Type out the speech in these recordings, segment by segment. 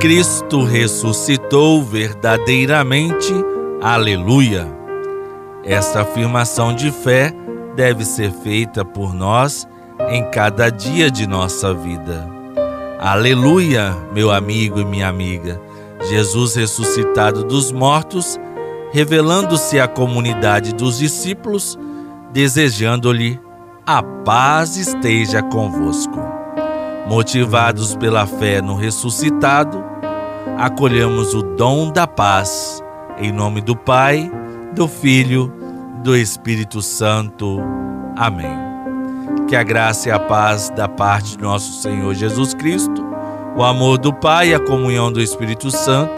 Cristo ressuscitou verdadeiramente. Aleluia! Esta afirmação de fé deve ser feita por nós em cada dia de nossa vida. Aleluia, meu amigo e minha amiga. Jesus ressuscitado dos mortos, revelando-se à comunidade dos discípulos, desejando-lhe a paz esteja convosco. Motivados pela fé no ressuscitado, acolhamos o dom da paz, em nome do Pai, do Filho, do Espírito Santo. Amém. Que a graça e a paz da parte de nosso Senhor Jesus Cristo, o amor do Pai e a comunhão do Espírito Santo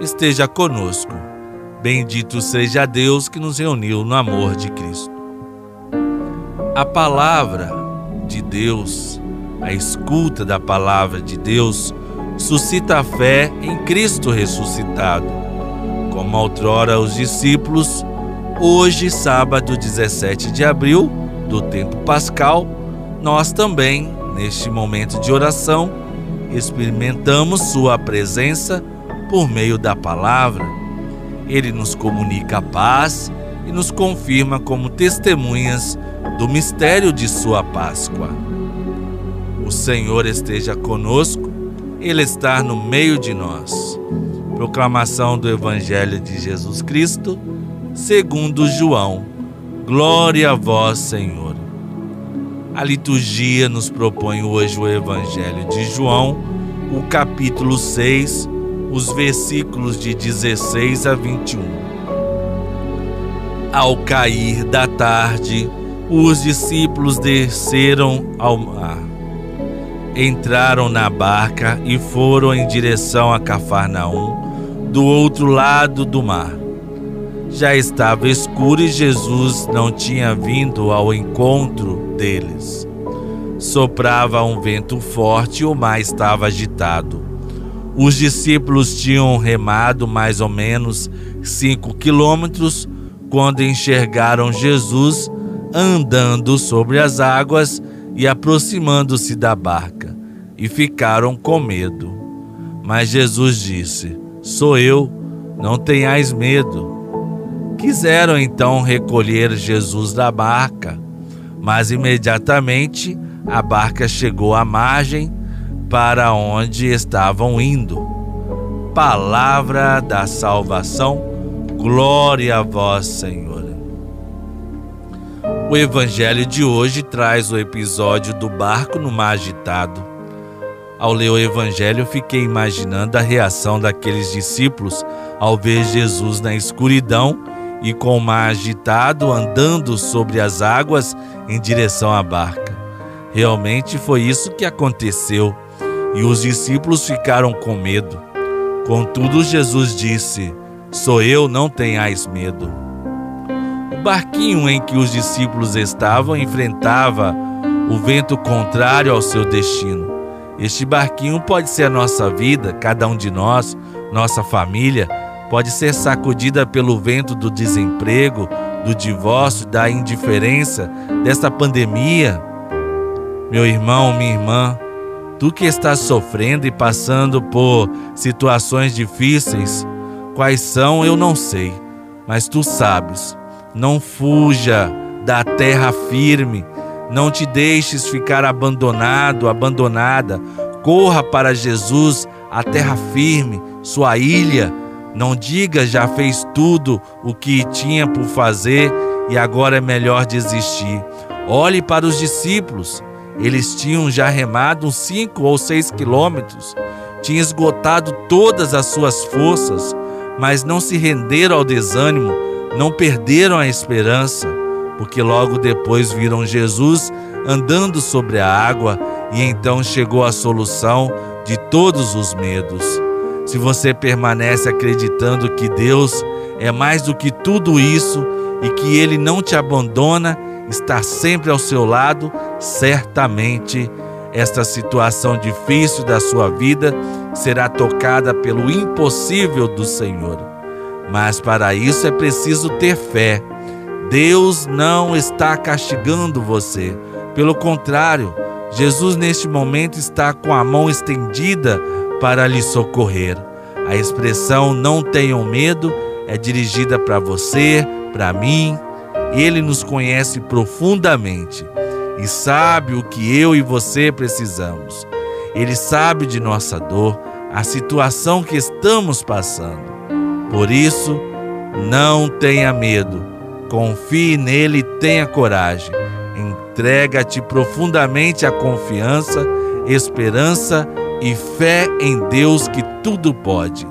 esteja conosco. Bendito seja Deus que nos reuniu no amor de Cristo. A palavra de Deus, a escuta da palavra de Deus, suscita a fé em Cristo ressuscitado. Como outrora os discípulos, hoje, sábado 17 de abril do tempo pascal, nós também, neste momento de oração, experimentamos Sua presença por meio da palavra. Ele nos comunica a paz e nos confirma como testemunhas do mistério de Sua Páscoa. O Senhor esteja conosco ele está no meio de nós. Proclamação do Evangelho de Jesus Cristo, segundo João. Glória a vós, Senhor. A liturgia nos propõe hoje o Evangelho de João, o capítulo 6, os versículos de 16 a 21. Ao cair da tarde, os discípulos desceram ao mar entraram na barca e foram em direção a Cafarnaum, do outro lado do mar. Já estava escuro e Jesus não tinha vindo ao encontro deles. Soprava um vento forte e o mar estava agitado. Os discípulos tinham remado mais ou menos cinco quilômetros quando enxergaram Jesus andando sobre as águas e aproximando-se da barca, e ficaram com medo. Mas Jesus disse: Sou eu, não tenhais medo. Quiseram então recolher Jesus da barca, mas imediatamente a barca chegou à margem para onde estavam indo. Palavra da salvação, glória a vós, Senhor. O evangelho de hoje traz o episódio do barco no mar agitado. Ao ler o evangelho, fiquei imaginando a reação daqueles discípulos ao ver Jesus na escuridão e com o mar agitado andando sobre as águas em direção à barca. Realmente foi isso que aconteceu e os discípulos ficaram com medo. Contudo, Jesus disse: Sou eu, não tenhais medo barquinho em que os discípulos estavam enfrentava o vento contrário ao seu destino. Este barquinho pode ser a nossa vida, cada um de nós, nossa família, pode ser sacudida pelo vento do desemprego, do divórcio, da indiferença, desta pandemia. Meu irmão, minha irmã, tu que estás sofrendo e passando por situações difíceis, quais são eu não sei, mas tu sabes. Não fuja da terra firme, não te deixes ficar abandonado, abandonada. Corra para Jesus, a terra firme, sua ilha. Não diga já fez tudo o que tinha por fazer e agora é melhor desistir. Olhe para os discípulos. Eles tinham já remado uns cinco ou seis quilômetros, tinham esgotado todas as suas forças, mas não se renderam ao desânimo não perderam a esperança, porque logo depois viram Jesus andando sobre a água e então chegou a solução de todos os medos. Se você permanece acreditando que Deus é mais do que tudo isso e que Ele não te abandona, está sempre ao seu lado, certamente esta situação difícil da sua vida será tocada pelo impossível do Senhor. Mas para isso é preciso ter fé. Deus não está castigando você. Pelo contrário, Jesus, neste momento, está com a mão estendida para lhe socorrer. A expressão não tenham medo é dirigida para você, para mim. Ele nos conhece profundamente e sabe o que eu e você precisamos. Ele sabe de nossa dor, a situação que estamos passando. Por isso, não tenha medo, confie nele e tenha coragem. Entrega-te profundamente à confiança, esperança e fé em Deus que tudo pode.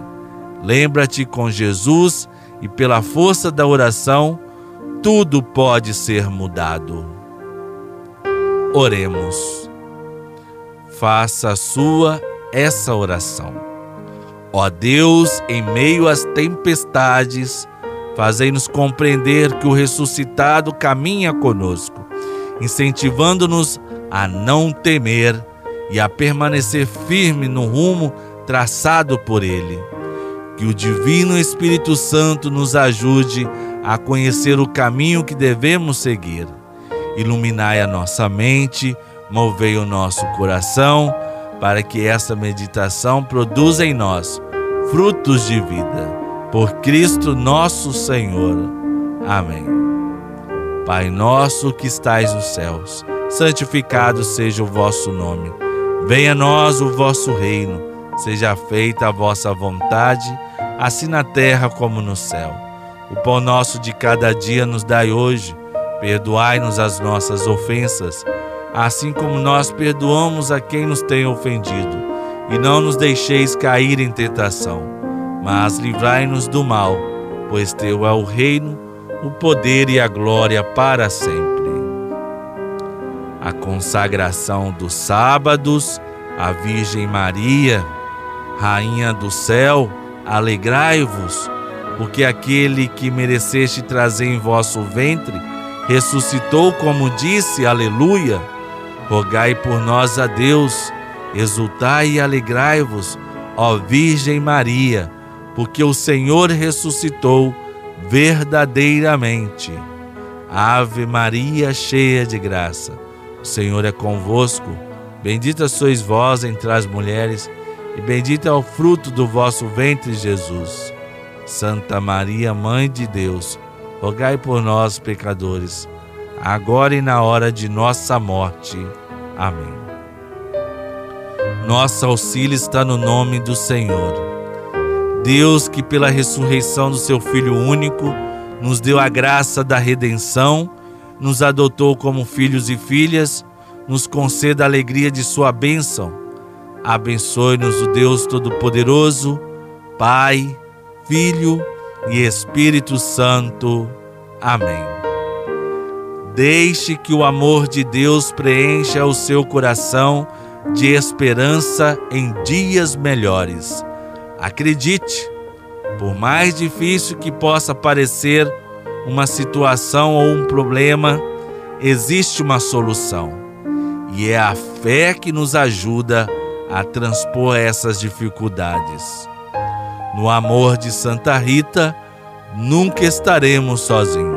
Lembra-te com Jesus e pela força da oração, tudo pode ser mudado. Oremos. Faça a sua essa oração. Ó Deus, em meio às tempestades, fazei-nos compreender que o ressuscitado caminha conosco, incentivando-nos a não temer e a permanecer firme no rumo traçado por Ele. Que o Divino Espírito Santo nos ajude a conhecer o caminho que devemos seguir. Iluminai a nossa mente, movei o nosso coração, para que esta meditação produza em nós frutos de vida. Por Cristo nosso Senhor. Amém. Pai nosso que estais nos céus, santificado seja o vosso nome. Venha a nós o vosso reino, seja feita a vossa vontade, assim na terra como no céu. O pão nosso de cada dia nos dai hoje, perdoai-nos as nossas ofensas, assim como nós perdoamos a quem nos tem ofendido, e não nos deixeis cair em tentação, mas livrai-nos do mal, pois teu é o reino, o poder e a glória para sempre. A consagração dos sábados à Virgem Maria, Rainha do céu, alegrai-vos, porque aquele que mereceste trazer em vosso ventre ressuscitou, como disse, aleluia. Rogai por nós a Deus, exultai e alegrai-vos, ó Virgem Maria, porque o Senhor ressuscitou verdadeiramente. Ave Maria, cheia de graça o Senhor é convosco. Bendita sois vós entre as mulheres, e bendito é o fruto do vosso ventre, Jesus. Santa Maria, Mãe de Deus, rogai por nós, pecadores, agora e na hora de nossa morte. Amém. Nosso auxílio está no nome do Senhor. Deus, que pela ressurreição do seu Filho único, nos deu a graça da redenção nos adotou como filhos e filhas, nos conceda a alegria de Sua bênção. Abençoe-nos o Deus Todo-Poderoso, Pai, Filho e Espírito Santo. Amém. Deixe que o amor de Deus preencha o seu coração de esperança em dias melhores. Acredite, por mais difícil que possa parecer, uma situação ou um problema, existe uma solução. E é a fé que nos ajuda a transpor essas dificuldades. No amor de Santa Rita, nunca estaremos sozinhos.